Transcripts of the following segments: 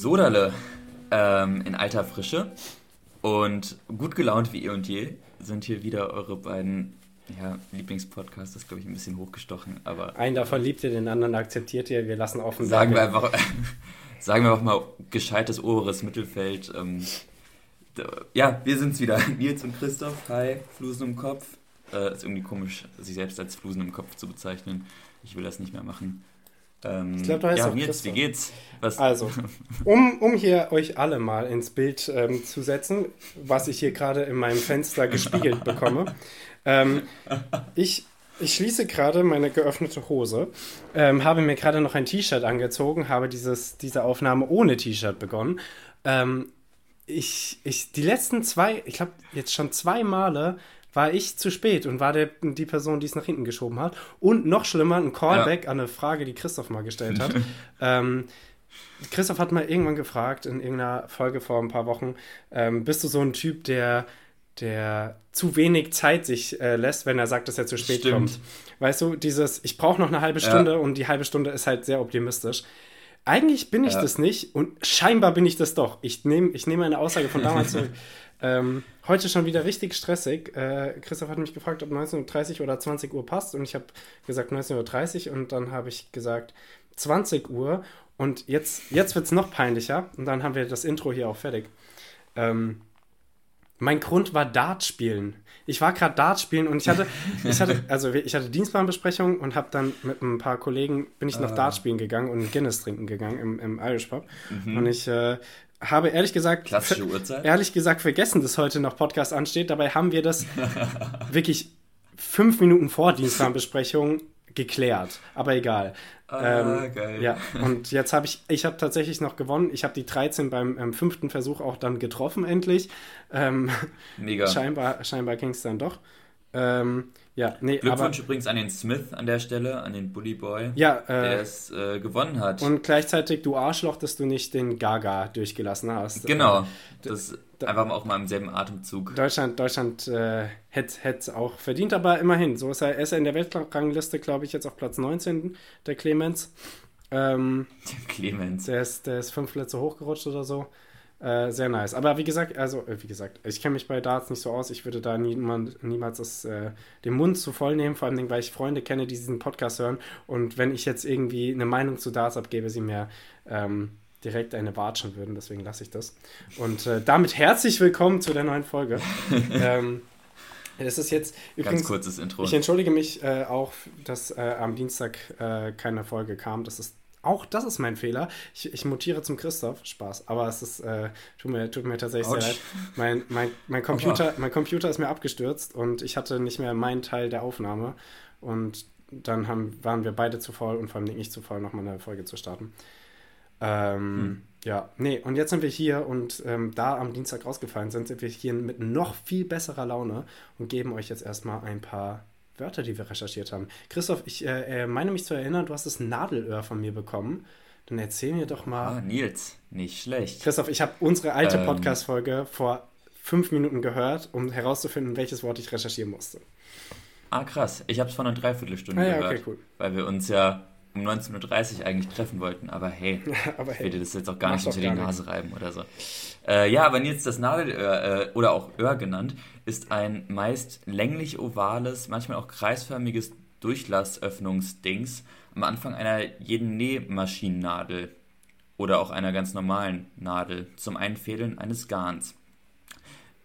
Sodale ähm, in alter Frische und gut gelaunt wie ihr und je sind hier wieder eure beiden ja, Lieblingspodcasts. Das ist, glaube ich, ein bisschen hochgestochen, aber. Einen davon liebt ihr, den anderen akzeptiert ihr. Wir lassen offen. Sagen wir einfach, sagen wir einfach mal gescheites oberes Mittelfeld. Ähm, ja, wir sind's wieder. Nils und Christoph. Hi, Flusen im Kopf. Äh, ist irgendwie komisch, sich selbst als Flusen im Kopf zu bezeichnen. Ich will das nicht mehr machen. Ähm, ich glaube, du heißt ja, auch Nils, wie geht's? Was? Also, um, um hier euch alle mal ins Bild ähm, zu setzen, was ich hier gerade in meinem Fenster gespiegelt bekomme. Ähm, ich, ich schließe gerade meine geöffnete Hose, ähm, habe mir gerade noch ein T-Shirt angezogen, habe dieses, diese Aufnahme ohne T-Shirt begonnen. Ähm, ich, ich, die letzten zwei, ich glaube jetzt schon zwei Male war ich zu spät und war der, die Person, die es nach hinten geschoben hat. Und noch schlimmer, ein Callback ja. an eine Frage, die Christoph mal gestellt hat. ähm, Christoph hat mal irgendwann gefragt, in irgendeiner Folge vor ein paar Wochen, ähm, bist du so ein Typ, der, der zu wenig Zeit sich äh, lässt, wenn er sagt, dass er zu spät Stimmt. kommt? Weißt du, dieses, ich brauche noch eine halbe Stunde ja. und die halbe Stunde ist halt sehr optimistisch. Eigentlich bin ich ja. das nicht und scheinbar bin ich das doch. Ich nehme ich nehm eine Aussage von damals zurück. Ähm, heute schon wieder richtig stressig. Äh, Christoph hat mich gefragt, ob 19.30 Uhr oder 20 Uhr passt und ich habe gesagt 19.30 Uhr und dann habe ich gesagt 20 Uhr und jetzt, jetzt wird es noch peinlicher und dann haben wir das Intro hier auch fertig. Ähm, mein Grund war Dart spielen. Ich war gerade Dart spielen und ich hatte, ich hatte, also ich hatte Dienstplanbesprechung und habe dann mit ein paar Kollegen bin ich noch ah. Dart spielen gegangen und Guinness trinken gegangen im, im Irish Pub. Mhm. Und ich äh, habe ehrlich gesagt, Klassische Uhrzeit. ehrlich gesagt vergessen, dass heute noch Podcast ansteht. Dabei haben wir das wirklich fünf Minuten vor Dienstplanbesprechung geklärt. Aber egal. Ah, ähm, geil. Ja, und jetzt habe ich, ich habe tatsächlich noch gewonnen. Ich habe die 13 beim ähm, fünften Versuch auch dann getroffen, endlich. Ähm, Mega. Scheinbar, scheinbar ging es dann doch. Ähm, ja, nee, Glückwunsch aber, übrigens an den Smith an der Stelle, an den Bully Boy, ja, äh, der es äh, gewonnen hat. Und gleichzeitig du Arschloch, dass du nicht den Gaga durchgelassen hast. Genau, äh, das da, einfach mal auch mal im selben Atemzug. Deutschland, Deutschland äh, hätte es auch verdient, aber immerhin, so ist er, ist er in der Weltrangliste, glaube ich, jetzt auf Platz 19, der Clemens. Ähm, der Clemens. Der ist, der ist fünf Plätze hochgerutscht oder so. Äh, sehr nice. Aber wie gesagt, also, äh, wie gesagt, ich kenne mich bei Darts nicht so aus. Ich würde da niemand, niemals das, äh, den Mund zu voll nehmen, vor allem, weil ich Freunde kenne, die diesen Podcast hören. Und wenn ich jetzt irgendwie eine Meinung zu Darts abgebe, sie mir ähm, direkt eine watschen würden. Deswegen lasse ich das. Und äh, damit herzlich willkommen zu der neuen Folge. ähm, es ist jetzt übrigens, ganz kurzes Intro. Ich entschuldige mich äh, auch, dass äh, am Dienstag keine Folge kam. Das ist auch das ist mein Fehler. Ich, ich mutiere zum Christoph. Spaß. Aber es ist, äh, tut, mir, tut mir tatsächlich Ouch. sehr leid. Mein, mein, mein, Computer, mein Computer ist mir abgestürzt und ich hatte nicht mehr meinen Teil der Aufnahme. Und dann haben, waren wir beide zu voll und vor allem nicht zu voll, nochmal eine Folge zu starten. Ähm, hm. Ja, nee, und jetzt sind wir hier und ähm, da am Dienstag rausgefallen sind, sind wir hier mit noch viel besserer Laune und geben euch jetzt erstmal ein paar Wörter, die wir recherchiert haben. Christoph, ich äh, äh, meine mich zu erinnern, du hast das Nadelöhr von mir bekommen. Dann erzähl mir doch mal. Ah, Nils, nicht schlecht. Christoph, ich habe unsere alte ähm, Podcast-Folge vor fünf Minuten gehört, um herauszufinden, welches Wort ich recherchieren musste. Ah, krass. Ich habe es vor einer Dreiviertelstunde ah, ja, gehört. Okay, cool. Weil wir uns ja um 19.30 Uhr eigentlich treffen wollten, aber hey, aber hey ich will dir das jetzt auch gar nicht unter die Nase reiben oder so. Äh, ja, aber jetzt das Nadelöhr äh, oder auch Öhr genannt, ist ein meist länglich ovales, manchmal auch kreisförmiges Durchlassöffnungsdings am Anfang einer jeden Nähmaschinennadel oder auch einer ganz normalen Nadel zum Einfädeln eines Garns.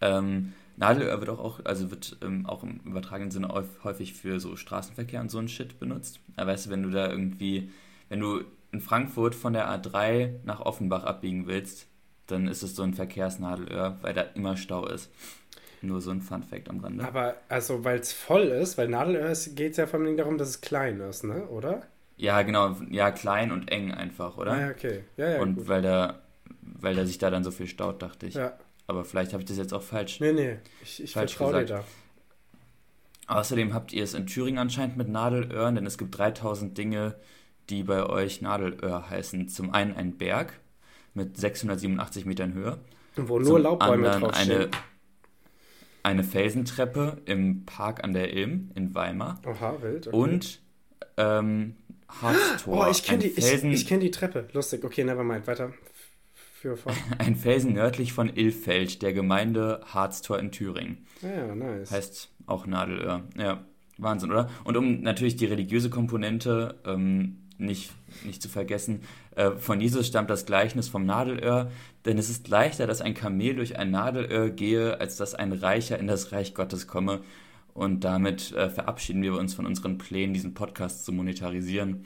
Ähm, Nadelöhr wird auch, also wird ähm, auch im übertragenen Sinne häufig für so Straßenverkehr und so ein Shit benutzt. Aber weißt du, wenn du da irgendwie, wenn du in Frankfurt von der A3 nach Offenbach abbiegen willst, dann ist es so ein Verkehrsnadelöhr, weil da immer Stau ist. Nur so ein Fun Fact am Rande. Aber also, weil es voll ist, weil Nadelöhr geht es ja vor allem darum, dass es klein ist, ne? Oder? Ja, genau. Ja, klein und eng einfach, oder? Ah, okay. Ja, ja, und gut. weil da, weil da sich da dann so viel staut, dachte ich. Ja. Aber vielleicht habe ich das jetzt auch falsch. Nee, nee. Ich, ich vertraue dir da. Außerdem habt ihr es in Thüringen anscheinend mit Nadelöhren, denn es gibt 3000 Dinge, die bei euch Nadelöhr heißen. Zum einen ein Berg mit 687 Metern Höhe. Wo nur Laubbäume draufstehen. Eine, eine Felsentreppe im Park an der Ilm in Weimar. Oha, wild. Okay. Und ähm, Harztor. Oh, ich kenne die, ich, ich kenn die Treppe. Lustig. Okay, nevermind. Weiter. Fort. Ein Felsen nördlich von Ilfeld, der Gemeinde Harztor in Thüringen. Ja, nice. Heißt auch Nadelöhr. Ja, Wahnsinn, oder? Und um natürlich die religiöse Komponente ähm, nicht, nicht zu vergessen, äh, von Jesus stammt das Gleichnis vom Nadelöhr, denn es ist leichter, dass ein Kamel durch ein Nadelöhr gehe, als dass ein Reicher in das Reich Gottes komme. Und damit äh, verabschieden wir uns von unseren Plänen, diesen Podcast zu monetarisieren.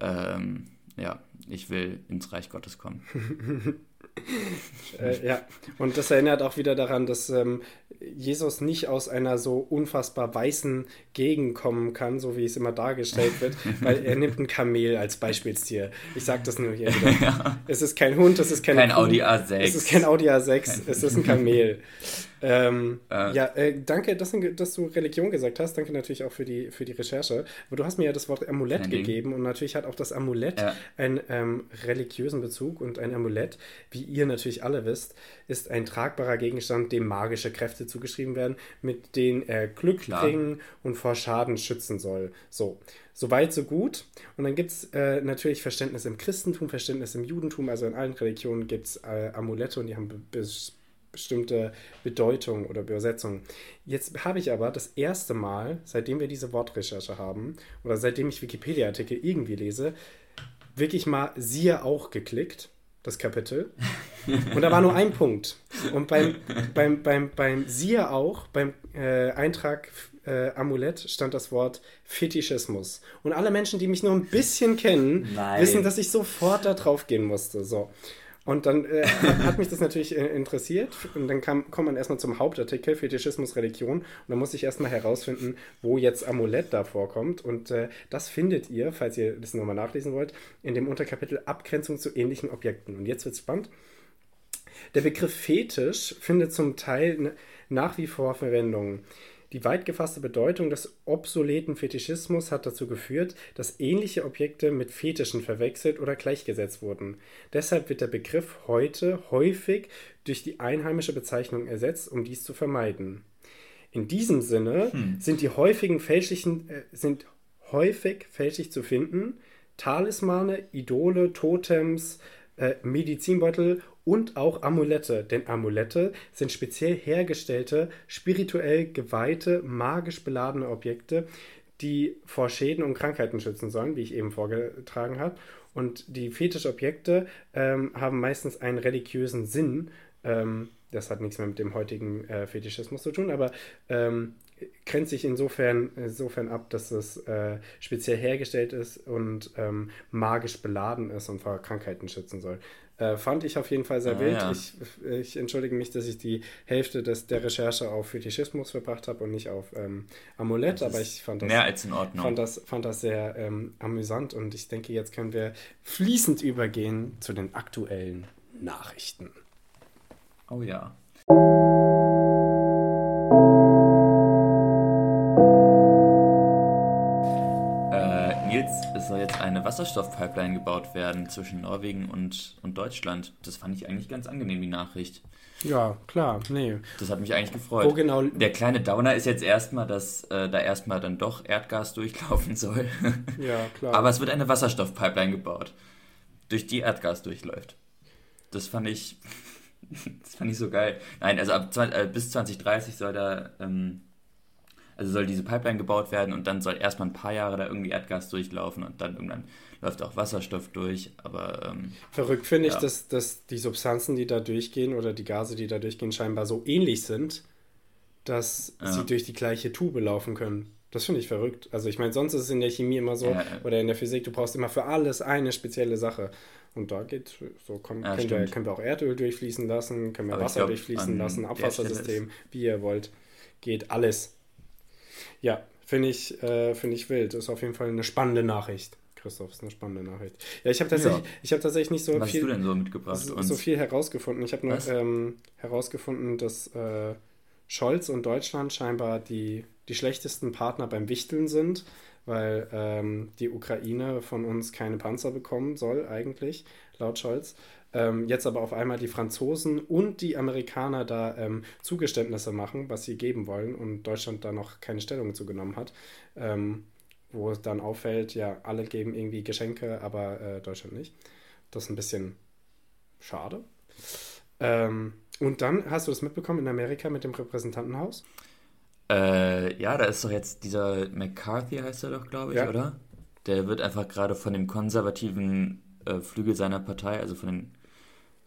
Ähm, ja, ich will ins Reich Gottes kommen. äh, ja, und das erinnert auch wieder daran, dass ähm, Jesus nicht aus einer so unfassbar weißen Gegend kommen kann, so wie es immer dargestellt wird, weil er nimmt ein Kamel als Beispielstier. Ich sage das nur hier wieder. Ja. Es ist kein Hund, es ist kein Kuh, Audi A6. Es ist kein Audi A6, kein es ist ein Kamel. Ähm, äh. Ja, äh, danke, dass, dass, du Religion gesagt hast. Danke natürlich auch für die, für die Recherche. Aber du hast mir ja das Wort Amulett gegeben und natürlich hat auch das Amulett ja. einen ähm, religiösen Bezug und ein Amulett, wie ihr natürlich alle wisst, ist ein tragbarer Gegenstand, dem magische Kräfte zugeschrieben werden, mit denen er Glück Klar. bringen und vor Schaden schützen soll. So. Soweit, so gut. Und dann gibt es äh, natürlich Verständnis im Christentum, Verständnis im Judentum, also in allen Religionen gibt es äh, Amulette und die haben bis bestimmte Bedeutung oder Übersetzung. Jetzt habe ich aber das erste Mal, seitdem wir diese Wortrecherche haben oder seitdem ich Wikipedia-Artikel irgendwie lese, wirklich mal siehe auch geklickt, das Kapitel. Und da war nur ein Punkt. Und beim, beim, beim, beim siehe auch, beim äh, Eintrag äh, Amulett stand das Wort Fetischismus. Und alle Menschen, die mich nur ein bisschen kennen, Nein. wissen, dass ich sofort da drauf gehen musste. So. Und dann äh, hat mich das natürlich äh, interessiert. Und dann kam, kommt man erstmal zum Hauptartikel Fetischismus, Religion. Und dann muss ich erstmal herausfinden, wo jetzt Amulett da vorkommt. Und äh, das findet ihr, falls ihr das nochmal nachlesen wollt, in dem Unterkapitel Abgrenzung zu ähnlichen Objekten. Und jetzt wird es spannend. Der Begriff Fetisch findet zum Teil nach wie vor Verwendung. Die weit gefasste Bedeutung des obsoleten Fetischismus hat dazu geführt, dass ähnliche Objekte mit Fetischen verwechselt oder gleichgesetzt wurden. Deshalb wird der Begriff heute häufig durch die einheimische Bezeichnung ersetzt, um dies zu vermeiden. In diesem Sinne hm. sind die häufigen fälschlichen äh, sind häufig fälschlich zu finden Talismane, Idole, Totems, äh, Medizinbeutel und auch Amulette, denn Amulette sind speziell hergestellte, spirituell geweihte, magisch beladene Objekte, die vor Schäden und Krankheiten schützen sollen, wie ich eben vorgetragen habe. Und die Fetischobjekte ähm, haben meistens einen religiösen Sinn. Ähm, das hat nichts mehr mit dem heutigen äh, Fetischismus zu tun, aber ähm, grenzt sich insofern, insofern ab, dass es äh, speziell hergestellt ist und ähm, magisch beladen ist und vor Krankheiten schützen soll. Äh, fand ich auf jeden Fall sehr ah, wild. Ja. Ich, ich, entschuldige mich, dass ich die Hälfte des, der Recherche auf Fetischismus verbracht habe und nicht auf ähm, Amulett, aber ich fand das, mehr als in Ordnung. Fand das, fand das sehr ähm, amüsant und ich denke, jetzt können wir fließend übergehen zu den aktuellen Nachrichten. Oh ja. Soll jetzt eine Wasserstoffpipeline gebaut werden zwischen Norwegen und, und Deutschland. Das fand ich eigentlich ganz angenehm, die Nachricht. Ja, klar, nee. Das hat mich eigentlich gefreut. Wo genau? Der kleine Downer ist jetzt erstmal, dass äh, da erstmal dann doch Erdgas durchlaufen soll. Ja, klar. Aber es wird eine Wasserstoffpipeline gebaut, durch die Erdgas durchläuft. Das fand ich, das fand ich so geil. Nein, also ab, äh, bis 2030 soll da ähm, also soll diese Pipeline gebaut werden und dann soll erstmal ein paar Jahre da irgendwie Erdgas durchlaufen und dann irgendwann läuft auch Wasserstoff durch. Aber ähm, verrückt finde ja. ich, dass, dass die Substanzen, die da durchgehen oder die Gase, die da durchgehen, scheinbar so ähnlich sind, dass ja. sie durch die gleiche Tube laufen können. Das finde ich verrückt. Also ich meine, sonst ist es in der Chemie immer so, ja, oder in der Physik, du brauchst immer für alles eine spezielle Sache. Und da geht so, komm, ja, können, wir, können, wir, auch Erdöl durchfließen lassen, können wir Aber Wasser glaub, durchfließen lassen, Abwassersystem, wie ihr wollt. Geht alles. Ja, finde ich, äh, find ich wild. Das ist auf jeden Fall eine spannende Nachricht. Christoph, ist eine spannende Nachricht. Ja, ich habe tatsächlich, ja. hab tatsächlich nicht so Was viel. hast du denn so mitgebracht? So, so viel herausgefunden. Ich habe nur ähm, herausgefunden, dass äh, Scholz und Deutschland scheinbar die, die schlechtesten Partner beim Wichteln sind, weil ähm, die Ukraine von uns keine Panzer bekommen soll, eigentlich, laut Scholz ähm, jetzt aber auf einmal die Franzosen und die Amerikaner da ähm, Zugeständnisse machen, was sie geben wollen und Deutschland da noch keine Stellung zugenommen hat. Ähm, wo es dann auffällt, ja, alle geben irgendwie Geschenke, aber äh, Deutschland nicht. Das ist ein bisschen schade. Ähm, und dann hast du das mitbekommen in Amerika mit dem Repräsentantenhaus? Äh, ja, da ist doch jetzt dieser McCarthy, heißt er doch, glaube ich, ja. oder? Der wird einfach gerade von dem konservativen äh, Flügel seiner Partei, also von den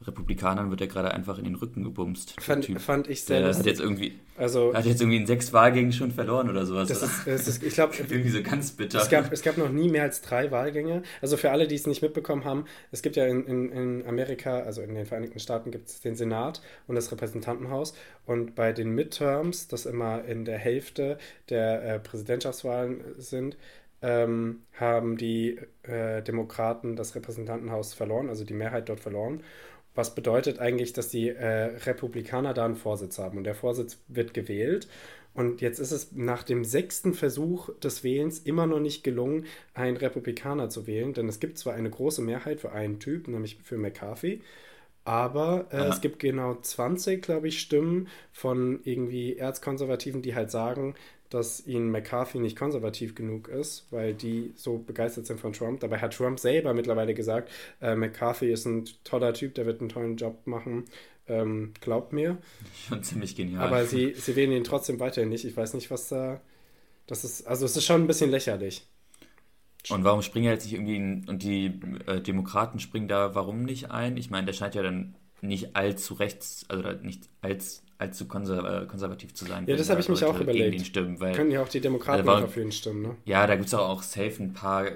Republikanern wird er gerade einfach in den Rücken gebumst. Fand, fand ich sehr der Hat jetzt irgendwie, also, hat jetzt irgendwie in sechs Wahlgängen schon verloren oder sowas. Das ist, das ist, ich glaube, irgendwie so ganz bitter. Es gab, es gab noch nie mehr als drei Wahlgänge. Also für alle, die es nicht mitbekommen haben, es gibt ja in, in, in Amerika, also in den Vereinigten Staaten, gibt es den Senat und das Repräsentantenhaus. Und bei den Midterms, das immer in der Hälfte der äh, Präsidentschaftswahlen sind, ähm, haben die äh, Demokraten das Repräsentantenhaus verloren, also die Mehrheit dort verloren. Was bedeutet eigentlich, dass die äh, Republikaner da einen Vorsitz haben? Und der Vorsitz wird gewählt. Und jetzt ist es nach dem sechsten Versuch des Wählens immer noch nicht gelungen, einen Republikaner zu wählen, denn es gibt zwar eine große Mehrheit für einen Typ, nämlich für McCarthy, aber äh, es gibt genau 20, glaube ich, Stimmen von irgendwie Erzkonservativen, die halt sagen, dass ihnen McCarthy nicht konservativ genug ist, weil die so begeistert sind von Trump. Dabei hat Trump selber mittlerweile gesagt, äh, McCarthy ist ein toller Typ, der wird einen tollen Job machen. Ähm, glaubt mir. Schon ziemlich genial. Aber sie, sie wählen ihn trotzdem weiterhin nicht. Ich weiß nicht, was da. Das ist, also es ist schon ein bisschen lächerlich. Und warum springen jetzt nicht irgendwie in, und die äh, Demokraten springen da warum nicht ein? Ich meine, der scheint ja dann nicht allzu rechts, also nicht als allzu konser äh, konservativ zu sein. Ja, das habe ich mich auch überlegt. Gegen ihn stimmen, weil, Können ja auch die Demokraten also, für ihn stimmen, ne? Ja, da gibt es auch safe ein paar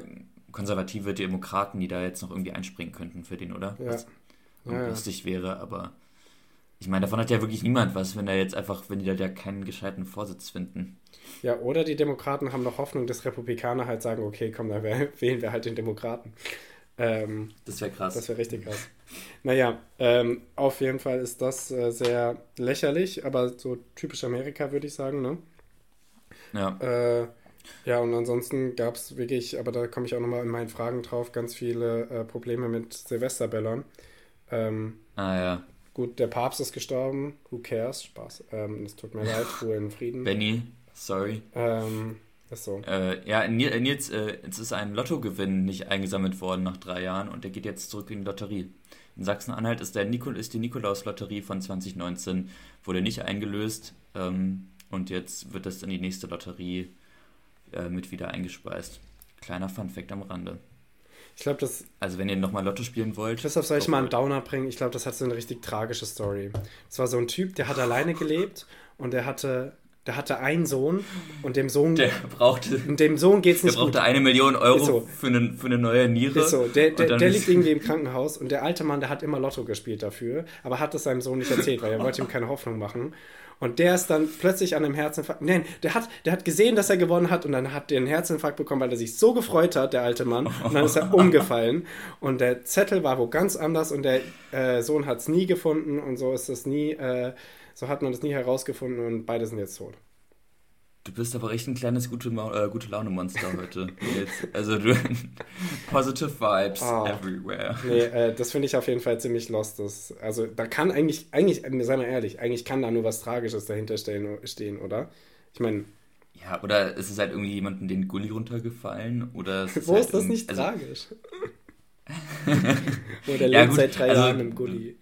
konservative Demokraten, die da jetzt noch irgendwie einspringen könnten für den, oder? Ja. Was ja, lustig ja. wäre, aber ich meine, davon hat ja wirklich niemand was, wenn er jetzt einfach, wenn die da ja keinen gescheiten Vorsitz finden. Ja, oder die Demokraten haben noch Hoffnung, dass Republikaner halt sagen, okay, komm, da wählen wir halt den Demokraten. Ähm, das wäre krass. Das wäre richtig krass. Naja, ähm, auf jeden Fall ist das äh, sehr lächerlich, aber so typisch Amerika, würde ich sagen, ne? Ja. Äh, ja, und ansonsten gab es wirklich, aber da komme ich auch nochmal in meinen Fragen drauf, ganz viele äh, Probleme mit Silvesterböllern. Ähm, ah ja. Gut, der Papst ist gestorben, who cares? Spaß. Ähm, es tut mir leid, Ruhe in Frieden. Benny, sorry. Ähm, ist so. Äh, ja, Nils, äh, es ist ein Lottogewinn nicht eingesammelt worden nach drei Jahren und der geht jetzt zurück in die Lotterie. In Sachsen-Anhalt ist, ist die Nikolaus-Lotterie von 2019, wurde nicht eingelöst ähm, und jetzt wird das in die nächste Lotterie äh, mit wieder eingespeist. Kleiner Fun-Fact am Rande. Ich glaube, das. Also, wenn ihr nochmal Lotto spielen wollt. Christoph, soll ich mal einen Downer bringen? Ich glaube, das hat so eine richtig tragische Story. Es war so ein Typ, der hat alleine gelebt und der hatte der hatte einen Sohn und dem Sohn. Der brauchte. Dem Sohn geht's nicht Der brauchte gut. eine Million Euro so. für, eine, für eine neue Niere. Ist so. Der, der, der liegt irgendwie im Krankenhaus und der alte Mann, der hat immer Lotto gespielt dafür, aber hat es seinem Sohn nicht erzählt, weil er wollte ihm keine Hoffnung machen. Und der ist dann plötzlich an einem Herzinfarkt. Nein, der hat, der hat gesehen, dass er gewonnen hat und dann hat er einen Herzinfarkt bekommen, weil er sich so gefreut hat, der alte Mann. Und dann ist er umgefallen. Und der Zettel war wo ganz anders und der äh, Sohn hat es nie gefunden und so ist es nie, äh, so hat man das nie herausgefunden und beide sind jetzt tot. Du bist aber echt ein kleines gute, äh, gute Laune-Monster heute. Jetzt. Also du, positive Vibes oh. everywhere. Nee, äh, das finde ich auf jeden Fall ziemlich lost. Das, also da kann eigentlich, eigentlich, sei mal ehrlich, eigentlich kann da nur was Tragisches dahinter stehen, stehen oder? Ich meine... Ja, oder ist es halt irgendwie jemandem den Gully runtergefallen? Oder ist Wo halt ist das nicht also, tragisch? oder lebt ja, gut, seit drei also, Jahren im Gully.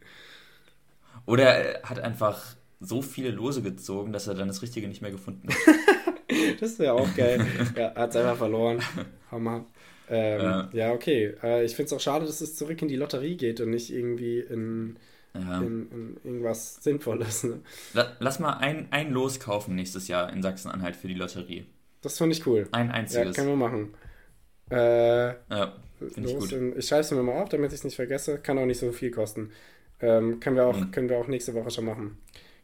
Oder er hat einfach so viele Lose gezogen, dass er dann das Richtige nicht mehr gefunden hat. das wäre auch geil. Ja, hat es einfach verloren. Hammer. Ähm, ja. ja. okay. Äh, ich finde es auch schade, dass es zurück in die Lotterie geht und nicht irgendwie in, ja. in, in irgendwas Sinnvolles. Ne? Lass mal ein, ein Los kaufen nächstes Jahr in Sachsen-Anhalt für die Lotterie. Das finde ich cool. Ein einziges. Ja, können wir machen. Äh, ja, finde ich gut. In, ich schreibe es mir mal auf, damit ich es nicht vergesse. Kann auch nicht so viel kosten. Ähm, können, wir auch, mhm. können wir auch nächste Woche schon machen.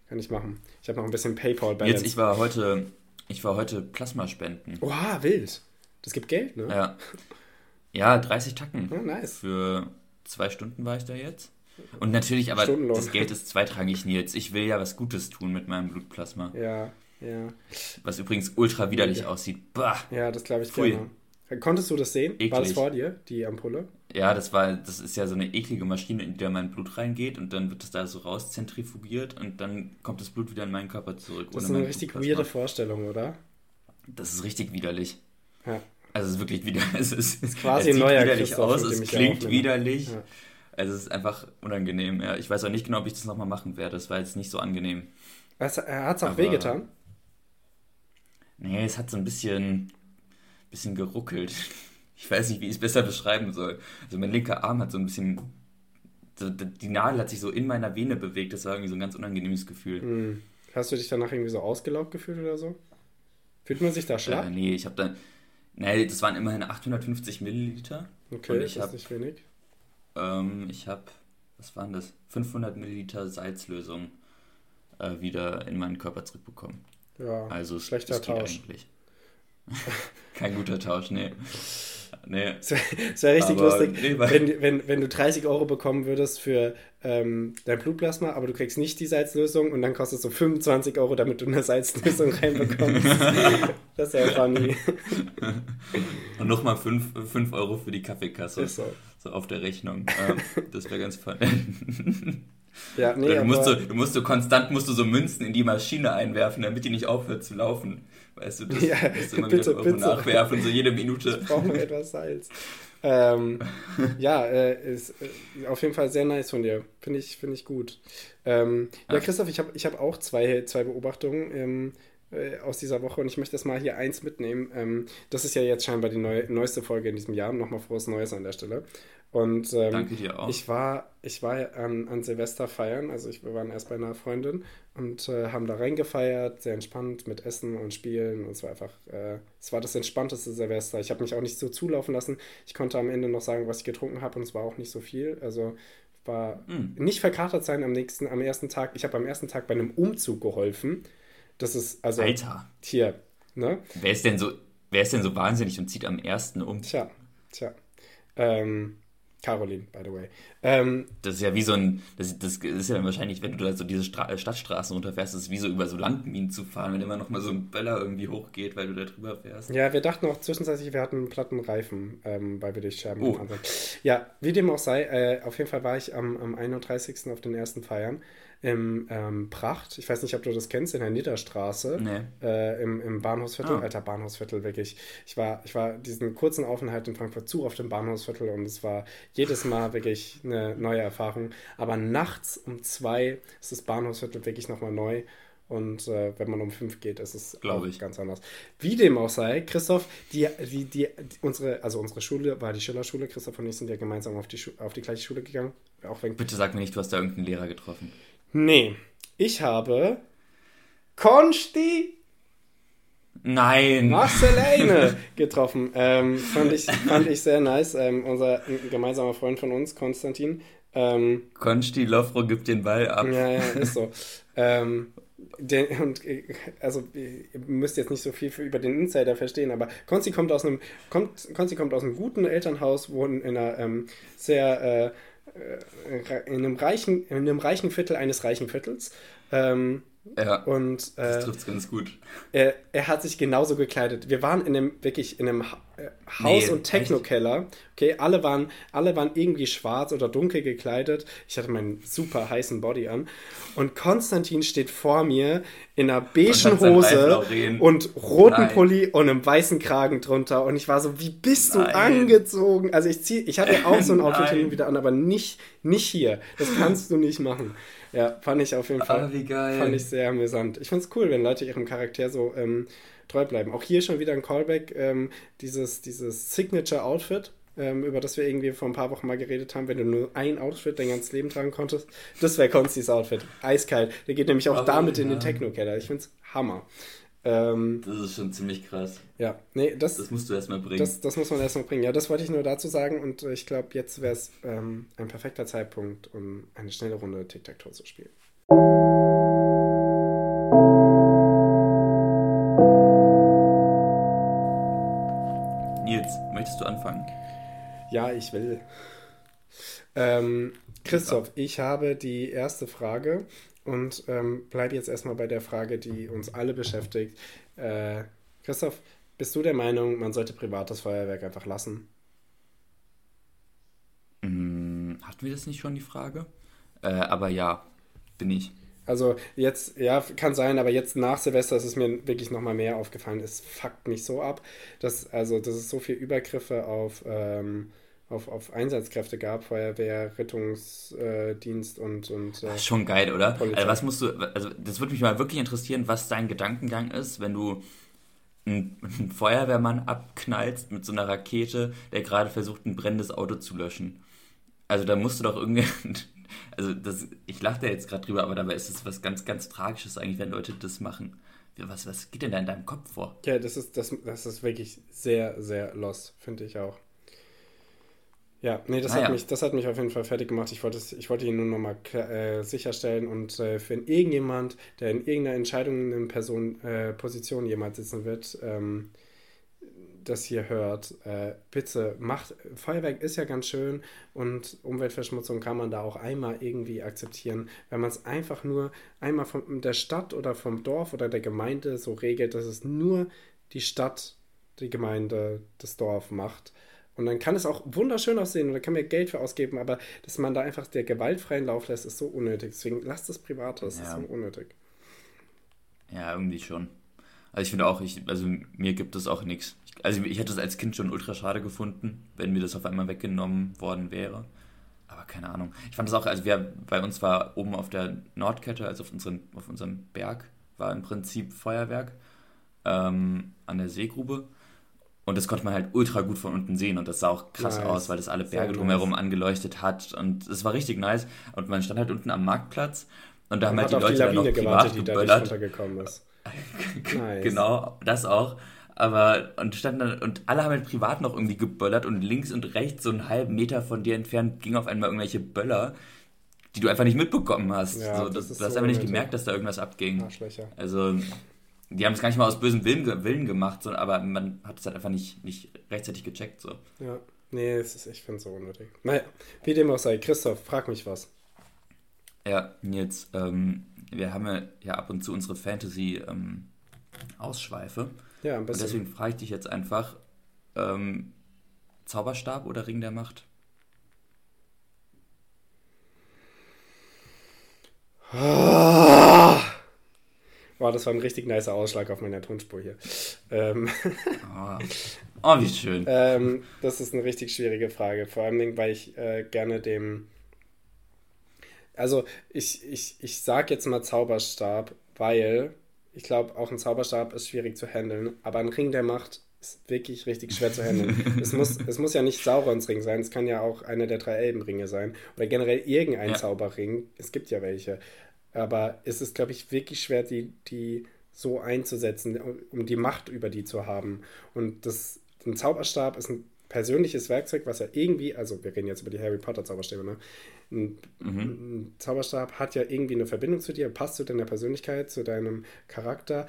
Kann ich machen. Ich habe noch ein bisschen PayPal-Balance. Jetzt, ich war heute, ich war heute Plasma spenden. Oha, wild. Das gibt Geld, ne? Ja. Ja, 30 Tacken. Oh, nice. Für zwei Stunden war ich da jetzt. Und natürlich, aber das Geld ist zweitrangig, Nils. Ich will ja was Gutes tun mit meinem Blutplasma. Ja, ja. Was übrigens ultra widerlich ja. aussieht. Bah. Ja, das glaube ich Pfui. gerne. Konntest du das sehen? Eklig. War das vor dir, die Ampulle? Ja, das war, das ist ja so eine eklige Maschine, in die da mein Blut reingeht und dann wird es da so rauszentrifugiert und dann kommt das Blut wieder in meinen Körper zurück. Das ist eine richtig weirde Vorstellung, oder? Das ist richtig widerlich. Ja. Also es ist wirklich widerlich. Es, ist, ist quasi es sieht neuer widerlich Christoph, aus, es klingt widerlich. Ja. Also es ist einfach unangenehm. Ja. Ich weiß auch nicht genau, ob ich das nochmal machen werde. Das war jetzt nicht so angenehm. Hat es auch wehgetan? Nee, es hat so ein bisschen, bisschen geruckelt. Ich weiß nicht, wie ich es besser beschreiben soll. Also mein linker Arm hat so ein bisschen. Die Nadel hat sich so in meiner Vene bewegt. Das war irgendwie so ein ganz unangenehmes Gefühl. Hm. Hast du dich danach irgendwie so ausgelaugt gefühlt oder so? Fühlt man sich da schlapp? Äh, nee, ich habe dann. Nee, das waren immerhin 850 Milliliter. Okay, das ist nicht wenig. Ähm, ich habe, was waren das? 500 Milliliter Salzlösung äh, wieder in meinen Körper zurückbekommen. Ja, also schlechter Tausch. Eigentlich. Kein guter Tausch, nee. Nee. Es wäre richtig aber, lustig, nee, wenn, wenn, wenn du 30 Euro bekommen würdest für ähm, dein Blutplasma, aber du kriegst nicht die Salzlösung und dann kostet es so 25 Euro, damit du eine Salzlösung reinbekommst. das wäre funny. und nochmal 5, 5 Euro für die Kaffeekasse. So. so auf der Rechnung. Ähm, das wäre ganz funny. Ja, nee, du, musst so, du musst so konstant musst du so Münzen in die Maschine einwerfen, damit die nicht aufhört zu laufen. Weißt du, das ja, musst du immer bitte, wieder nachwerfen, so jede Minute. Ich brauche etwas Salz. ähm, ja, äh, ist äh, auf jeden Fall sehr nice von dir. Finde ich, find ich gut. Ähm, ja. Christoph, ich habe ich hab auch zwei, zwei Beobachtungen ähm, äh, aus dieser Woche und ich möchte das mal hier eins mitnehmen. Ähm, das ist ja jetzt scheinbar die neue, neueste Folge in diesem Jahr. Nochmal frohes Neues an der Stelle. Und ähm, Danke dir auch. Ich war, ich war an, an Silvester feiern, also ich, wir waren erst bei einer Freundin und äh, haben da reingefeiert, sehr entspannt mit Essen und Spielen. Und es war einfach, äh, es war das entspannteste Silvester. Ich habe mich auch nicht so zulaufen lassen. Ich konnte am Ende noch sagen, was ich getrunken habe und es war auch nicht so viel. Also war mm. nicht verkatert sein am nächsten, am ersten Tag. Ich habe am ersten Tag bei einem Umzug geholfen. Das ist also Alter. hier. Ne? Wer ist denn so, wer ist denn so wahnsinnig und zieht am ersten um? Tja, tja. Ähm, Caroline, by the way. Ähm, das ist ja wie so ein, das, das ist ja wahrscheinlich, wenn du da so diese Stra Stadtstraßen runterfährst, das ist wie so über so Landminen zu fahren, wenn immer noch mal so ein Böller irgendwie hochgeht, weil du da drüber fährst. Ja, wir dachten auch zwischenzeitlich, wir hatten einen platten Reifen, ähm, weil wir durch Scherben oh. Ja, wie dem auch sei, äh, auf jeden Fall war ich am, am 31. auf den ersten Feiern im ähm, Pracht, ich weiß nicht, ob du das kennst, in der Niederstraße, nee. äh, im, im Bahnhofsviertel, oh. alter Bahnhofsviertel, wirklich. Ich war, ich war diesen kurzen Aufenthalt in Frankfurt zu auf dem Bahnhofsviertel und es war jedes Mal wirklich eine neue Erfahrung. Aber nachts um zwei ist das Bahnhofsviertel wirklich nochmal neu. Und äh, wenn man um fünf geht, ist es Glaube ich. ganz anders. Wie dem auch sei, Christoph, die, die, die, unsere, also unsere Schule war die Schillerschule. Christoph und ich sind ja gemeinsam auf die, auf die gleiche Schule gegangen. Auch wenn Bitte sag mir nicht, du hast da irgendeinen Lehrer getroffen. Nee, ich habe Konsti Nein. Marcelene getroffen. Ähm, fand, ich, fand ich sehr nice. Ähm, unser gemeinsamer Freund von uns, Konstantin. Ähm, Konsti Lofro gibt den Ball ab. Ja, ja, ist so. ähm, den, und, also, ihr müsst jetzt nicht so viel für, über den Insider verstehen, aber Konsti kommt aus einem, kommt, Konsti kommt aus einem guten Elternhaus, wohnt in einer ähm, sehr äh, in einem reichen, in einem reichen Viertel eines reichen Viertels. Ähm, ja. Und, äh, das trifft ganz gut. Er, er, hat sich genauso gekleidet. Wir waren in einem wirklich in einem äh, Haus- nee, und Techno-Keller. Okay, alle waren, alle waren irgendwie schwarz oder dunkel gekleidet. Ich hatte meinen super heißen Body an. Und Konstantin steht vor mir in einer beigen Hose und roten Nein. Pulli und einem weißen Kragen drunter. Und ich war so, wie bist du Nein. angezogen? Also ich zieh, ich hatte auch so ein Outfit hin wieder an, aber nicht, nicht hier. Das kannst du nicht machen. Ja, fand ich auf jeden Fall. Ah, wie geil. Fand ich sehr amüsant. Ich find's cool, wenn Leute ihrem Charakter so ähm, treu bleiben. Auch hier schon wieder ein Callback, ähm, dieses, dieses Signature-Outfit, ähm, über das wir irgendwie vor ein paar Wochen mal geredet haben, wenn du nur ein Outfit dein ganzes Leben tragen konntest. Das wäre Konstis Outfit. Eiskalt. Der geht nämlich auch oh, damit ja. in den Techno-Keller. Ich find's Hammer. Ähm, das ist schon ziemlich krass. Ja, nee, das, das musst du erstmal bringen. Das, das muss man erstmal bringen. Ja, das wollte ich nur dazu sagen und äh, ich glaube, jetzt wäre es ähm, ein perfekter Zeitpunkt, um eine schnelle Runde Tic-Tac-Toe zu spielen. Nils, möchtest du anfangen? Ja, ich will. Ähm, Christoph, ich habe die erste Frage und ähm, bleibe jetzt erstmal bei der Frage, die uns alle beschäftigt. Äh, Christoph, bist du der Meinung, man sollte privates Feuerwerk einfach lassen? Hm, hatten wir das nicht schon, die Frage? Äh, aber ja, bin ich. Also jetzt, ja, kann sein, aber jetzt nach Silvester ist es mir wirklich nochmal mehr aufgefallen. Es fuckt mich so ab, dass, also, dass es so viele Übergriffe auf, ähm, auf, auf Einsatzkräfte gab, Feuerwehr, Rettungsdienst und. und äh, schon geil, oder? Also was musst du, also das würde mich mal wirklich interessieren, was dein Gedankengang ist, wenn du einen, einen Feuerwehrmann abknallst mit so einer Rakete, der gerade versucht, ein brennendes Auto zu löschen. Also da musst du doch irgendwie. Also das, ich lache da jetzt gerade drüber, aber dabei ist es was ganz, ganz Tragisches eigentlich, wenn Leute das machen. Was, was geht denn da in deinem Kopf vor? Ja, das ist, das, das ist wirklich sehr, sehr lost, finde ich auch. Ja, nee, das, ah, hat ja. Mich, das hat mich auf jeden Fall fertig gemacht. Ich wollte, ich wollte ihn nur nochmal äh, sicherstellen und äh, für irgendjemand, der in irgendeiner Entscheidung in Person, äh, Position jemals sitzen wird, ähm, das hier hört, äh, bitte macht, Feuerwerk ist ja ganz schön und Umweltverschmutzung kann man da auch einmal irgendwie akzeptieren, wenn man es einfach nur einmal von der Stadt oder vom Dorf oder der Gemeinde so regelt, dass es nur die Stadt, die Gemeinde, das Dorf macht und dann kann es auch wunderschön aussehen und da kann man Geld für ausgeben, aber dass man da einfach der gewaltfreien Lauf lässt, ist so unnötig. Deswegen lasst es privat, das ja. ist so unnötig. Ja, irgendwie schon. Also ich finde auch, ich, also mir gibt es auch nichts. Also ich hätte es als Kind schon ultra schade gefunden, wenn mir das auf einmal weggenommen worden wäre. Aber keine Ahnung. Ich fand das auch, also wir, bei uns war oben auf der Nordkette, also auf, unseren, auf unserem Berg, war im Prinzip Feuerwerk ähm, an der Seegrube. Und das konnte man halt ultra gut von unten sehen und das sah auch krass nice. aus, weil das alle Berge Sehr drumherum nice. angeleuchtet hat und es war richtig nice. Und man stand halt unten am Marktplatz und da haben halt die Leute die dann noch privat gewartet, geböllert. Die nice. Genau, das auch. Aber und standen dann, und alle haben halt privat noch irgendwie geböllert und links und rechts so einen halben Meter von dir entfernt ging auf einmal irgendwelche Böller, die du einfach nicht mitbekommen hast. Ja, so, das, du hast so einfach nicht gemerkt, dass da irgendwas abging. Also die haben es gar nicht mal aus bösem Willen, Willen gemacht, so, aber man hat es halt einfach nicht, nicht rechtzeitig gecheckt. So. Ja, nee, es ist, ich finde es so unnötig. Naja, wie dem auch sei, Christoph, frag mich was. Ja, jetzt, ähm, wir haben ja, ja, ab und zu unsere Fantasy-Ausschweife. Ähm, ja, ein bisschen. Und deswegen frage ich dich jetzt einfach, ähm, Zauberstab oder Ring der Macht? Ah. Wow, das war ein richtig nicer Ausschlag auf meiner Tonspur hier. Ähm, oh. oh. wie schön. ähm, das ist eine richtig schwierige Frage. Vor allem, weil ich äh, gerne dem. Also, ich, ich, ich sag jetzt mal Zauberstab, weil ich glaube, auch ein Zauberstab ist schwierig zu handeln, aber ein Ring der Macht ist wirklich richtig schwer zu handeln. es, muss, es muss ja nicht Saurons Ring sein, es kann ja auch einer der drei Elbenringe sein oder generell irgendein ja. Zauberring. Es gibt ja welche. Aber es ist, glaube ich, wirklich schwer, die, die so einzusetzen, um die Macht über die zu haben. Und das, ein Zauberstab ist ein persönliches Werkzeug, was ja irgendwie, also wir reden jetzt über die Harry Potter Zauberstäbe, ne? Ein, mhm. ein, Zauberstab hat ja irgendwie eine Verbindung zu dir, passt zu deiner Persönlichkeit, zu deinem Charakter.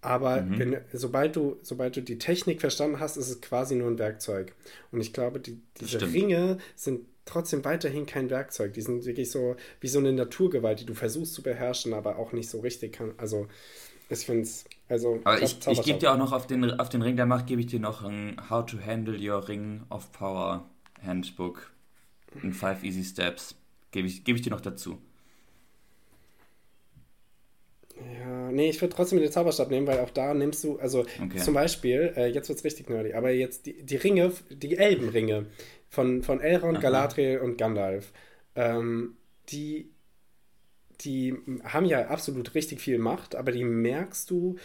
Aber mhm. wenn, sobald, du, sobald du die Technik verstanden hast, ist es quasi nur ein Werkzeug. Und ich glaube, die, diese Ringe sind trotzdem weiterhin kein Werkzeug. Die sind wirklich so wie so eine Naturgewalt, die du versuchst zu beherrschen, aber auch nicht so richtig kann. Also ich finde es, also. Aber ich, ich gebe dir auch noch auf den, auf den Ring der Macht, gebe ich dir noch ein How to Handle Your Ring of Power Handbook in Five Easy Steps. Gebe ich, geb ich dir noch dazu. Ja, nee, ich würde trotzdem den Zauberstab nehmen, weil auch da nimmst du, also okay. zum Beispiel, äh, jetzt wird es richtig nerdy, aber jetzt die, die Ringe, die Elbenringe, von, von Elrond, Aha. Galadriel und Gandalf. Ähm, die, die haben ja absolut richtig viel Macht, aber die merkst du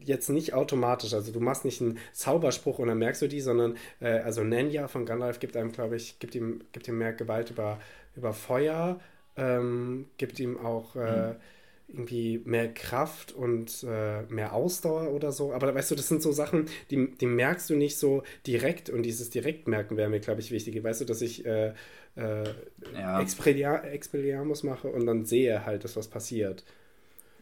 jetzt nicht automatisch. Also du machst nicht einen Zauberspruch und dann merkst du die, sondern äh, also Nenya von Gandalf gibt einem, glaube ich, gibt ihm, gibt ihm mehr Gewalt über, über Feuer, ähm, gibt ihm auch äh, mhm irgendwie mehr Kraft und äh, mehr Ausdauer oder so. Aber weißt du, das sind so Sachen, die, die merkst du nicht so direkt und dieses Direktmerken wäre mir, glaube ich, wichtig. Weißt du, dass ich äh, äh, ja. Expelliarmus mache und dann sehe halt, dass was passiert.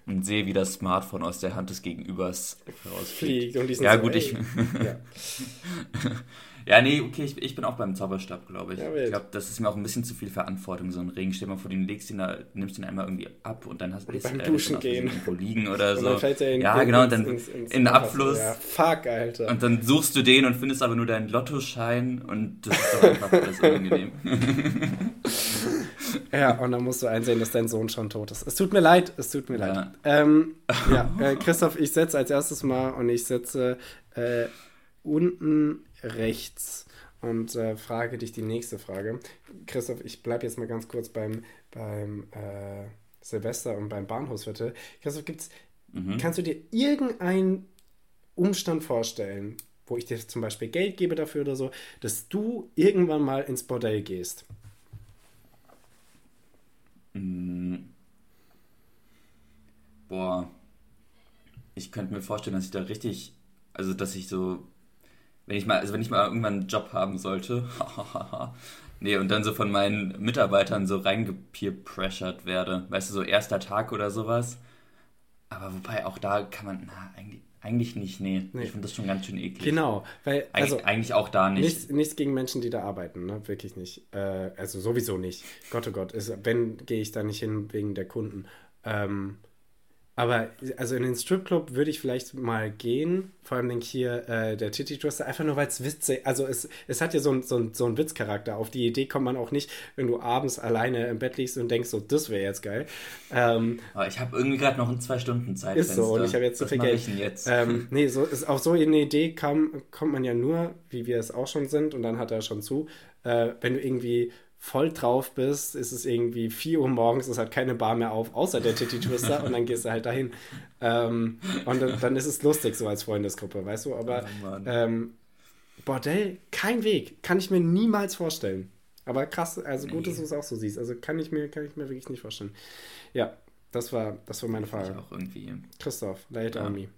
Und sehe, wie das Smartphone aus der Hand des Gegenübers rausfliegt. ja, so, gut, ey. ich. ja. Ja, nee, okay, ich, ich bin auch beim Zauberstab, glaube ich. Ja, ich glaube, das ist mir auch ein bisschen zu viel Verantwortung, so ein Ring. Stell mal vor, du legst ihn da, nimmst ihn einmal irgendwie ab und dann hast du beim äh, Duschen gehen. irgendwo liegen oder so. In, ja, genau, und dann ins, ins, in den Abfluss. Ja, fuck, Alter. Und dann suchst du den und findest aber nur deinen Lottoschein und das ist doch einfach alles unangenehm. ja, und dann musst du einsehen, dass dein Sohn schon tot ist. Es tut mir leid, es tut mir ja. leid. Ähm, ja, äh, Christoph, ich setze als erstes mal und ich setze äh, unten rechts und äh, frage dich die nächste Frage. Christoph, ich bleibe jetzt mal ganz kurz beim, beim äh, Silvester und beim Bahnhofsviertel. Christoph, gibt's, mhm. kannst du dir irgendeinen Umstand vorstellen, wo ich dir zum Beispiel Geld gebe dafür oder so, dass du irgendwann mal ins Bordell gehst? Mhm. Boah. Ich könnte mir vorstellen, dass ich da richtig, also dass ich so, wenn ich mal, also wenn ich mal irgendwann einen Job haben sollte, nee, und dann so von meinen Mitarbeitern so reingepeer-pressured werde, weißt du, so erster Tag oder sowas. Aber wobei auch da kann man, na, eigentlich, eigentlich nicht, nee. nee. Ich finde das schon ganz schön eklig. Genau, weil. Also, Eig eigentlich auch da nicht. Nichts, nichts, gegen Menschen, die da arbeiten, ne? Wirklich nicht. Äh, also sowieso nicht. Gott, oh Gott. Ist, wenn, gehe ich da nicht hin wegen der Kunden. Ähm, aber also in den Stripclub würde ich vielleicht mal gehen, vor allem hier äh, der Titty Twister, einfach nur weil es witzig, also es, es hat ja so einen so so ein Witzcharakter. Auf die Idee kommt man auch nicht, wenn du abends alleine im Bett liegst und denkst, so, das wäre jetzt geil. Ähm, Aber ich habe irgendwie gerade noch ein zwei Stunden Zeit. Ist so und ich habe jetzt so viel Geld. Ich jetzt? Ähm, nee, so, ist, auf so eine Idee kam, kommt man ja nur, wie wir es auch schon sind und dann hat er schon zu, äh, wenn du irgendwie voll drauf bist, ist es irgendwie 4 Uhr morgens, es hat keine Bar mehr auf, außer der Titty Twister und dann gehst du halt dahin. Ähm, und dann, dann, ist es lustig so als Freundesgruppe, weißt du, aber oh ähm, Bordell, kein Weg, kann ich mir niemals vorstellen. Aber krass, also gut, nee. dass du es auch so siehst. Also kann ich mir, kann ich mir wirklich nicht vorstellen. Ja, das war, das war meine Frage. Ich auch irgendwie. Christoph, it ja. me.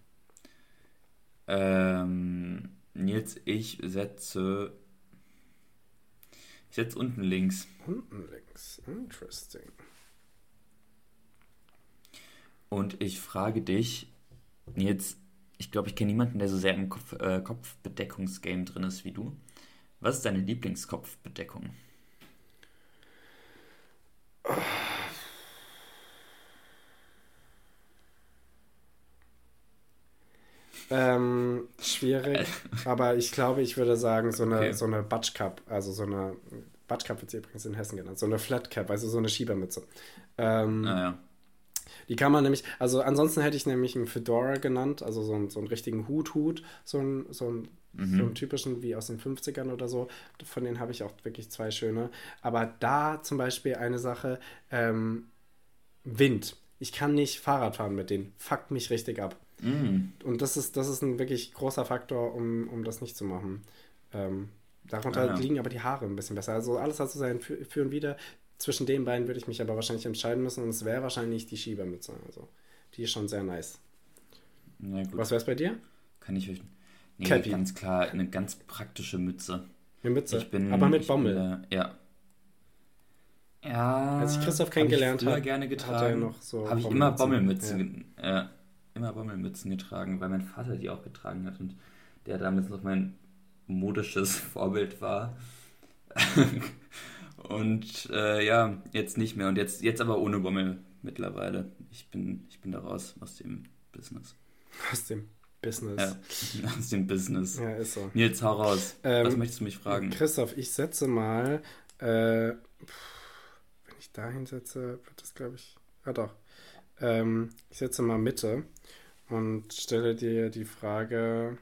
Ähm, Nils, ich setze ich setze unten links. Unten links. Interesting. Und ich frage dich, jetzt, ich glaube, ich kenne niemanden, der so sehr im Kopf, äh, Kopfbedeckungsgame drin ist wie du. Was ist deine Lieblingskopfbedeckung? Ähm, schwierig, aber ich glaube, ich würde sagen, so eine, okay. so eine Butch Cup, also so eine, Butch Cup wird sie übrigens in Hessen genannt, so eine Flat Cap, also so eine Schiebermütze. Ähm, ah, ja. Die kann man nämlich, also ansonsten hätte ich nämlich einen Fedora genannt, also so, einen, so einen richtigen Hut-Hut, so einen, so, einen, mhm. so einen typischen wie aus den 50ern oder so. Von denen habe ich auch wirklich zwei schöne. Aber da zum Beispiel eine Sache, ähm, Wind. Ich kann nicht Fahrrad fahren mit denen. Fuckt mich richtig ab. Mm. Und das ist, das ist ein wirklich großer Faktor, um, um das nicht zu machen. Ähm, darunter ah, ja. liegen aber die Haare ein bisschen besser. Also alles hat so sein Für, Für und Wider. Zwischen den beiden würde ich mich aber wahrscheinlich entscheiden müssen und es wäre wahrscheinlich die Schiebermütze. Also die ist schon sehr nice. Was wäre es bei dir? Kann ich euch. Nee, Cappy. ganz klar, eine ganz praktische Mütze. Eine Mütze, bin, aber mit Bommel. Bin, äh, ja. Ja. Als ich Christoph kennengelernt habe, gerne getragen. So habe ich immer Bommelmützen. Ja. Äh, immer Bommelmützen getragen, weil mein Vater die auch getragen hat und der damals noch mein modisches Vorbild war. und äh, ja, jetzt nicht mehr. Und jetzt, jetzt aber ohne Bommel mittlerweile. Ich bin, ich bin da raus aus dem Business. Aus dem Business. Ja, aus dem Business. Ja, ist so. Nils, hau raus. Ähm, Was möchtest du mich fragen? Christoph, ich setze mal, äh, wenn ich da hinsetze, wird das, glaube ich, ah doch. Ähm, ich setze mal Mitte und stelle dir die Frage,